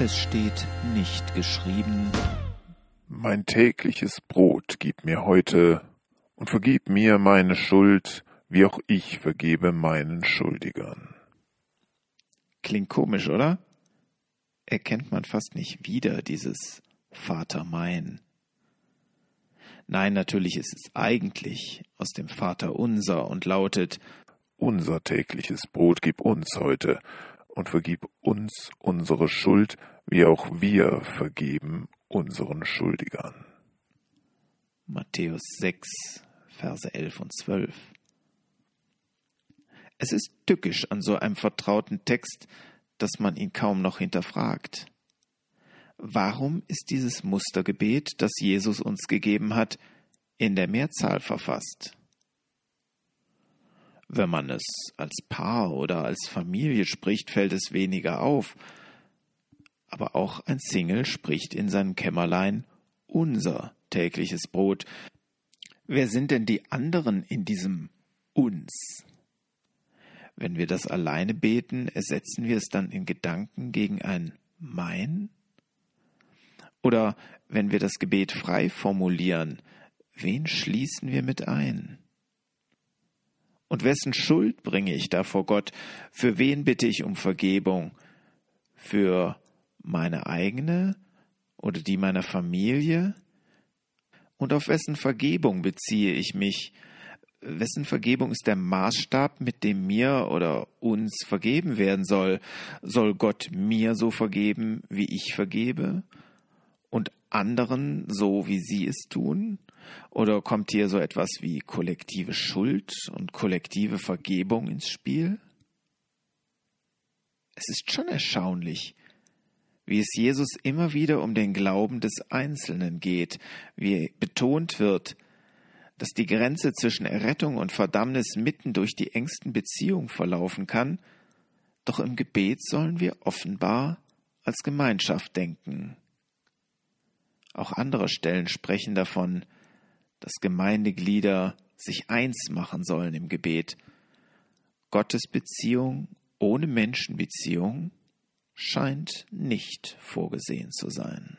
Es steht nicht geschrieben. Mein tägliches Brot gib mir heute und vergib mir meine Schuld, wie auch ich vergebe meinen Schuldigern. Klingt komisch, oder? Erkennt man fast nicht wieder dieses Vater mein. Nein, natürlich ist es eigentlich aus dem Vater unser und lautet Unser tägliches Brot gib uns heute und vergib uns unsere Schuld, wie auch wir vergeben unseren Schuldigern. Matthäus 6, Verse 11 und 12. Es ist tückisch an so einem vertrauten Text, dass man ihn kaum noch hinterfragt. Warum ist dieses Mustergebet, das Jesus uns gegeben hat, in der Mehrzahl verfasst? Wenn man es als Paar oder als Familie spricht, fällt es weniger auf. Aber auch ein Single spricht in seinem Kämmerlein unser tägliches Brot. Wer sind denn die anderen in diesem uns? Wenn wir das alleine beten, ersetzen wir es dann in Gedanken gegen ein mein? Oder wenn wir das Gebet frei formulieren, wen schließen wir mit ein? Und wessen Schuld bringe ich da vor Gott? Für wen bitte ich um Vergebung? Für meine eigene oder die meiner Familie? Und auf wessen Vergebung beziehe ich mich? Wessen Vergebung ist der Maßstab, mit dem mir oder uns vergeben werden soll? Soll Gott mir so vergeben, wie ich vergebe? Anderen so, wie sie es tun? Oder kommt hier so etwas wie kollektive Schuld und kollektive Vergebung ins Spiel? Es ist schon erstaunlich, wie es Jesus immer wieder um den Glauben des Einzelnen geht, wie betont wird, dass die Grenze zwischen Errettung und Verdammnis mitten durch die engsten Beziehungen verlaufen kann, doch im Gebet sollen wir offenbar als Gemeinschaft denken. Auch andere Stellen sprechen davon, dass Gemeindeglieder sich eins machen sollen im Gebet. Gottes Beziehung ohne Menschenbeziehung scheint nicht vorgesehen zu sein.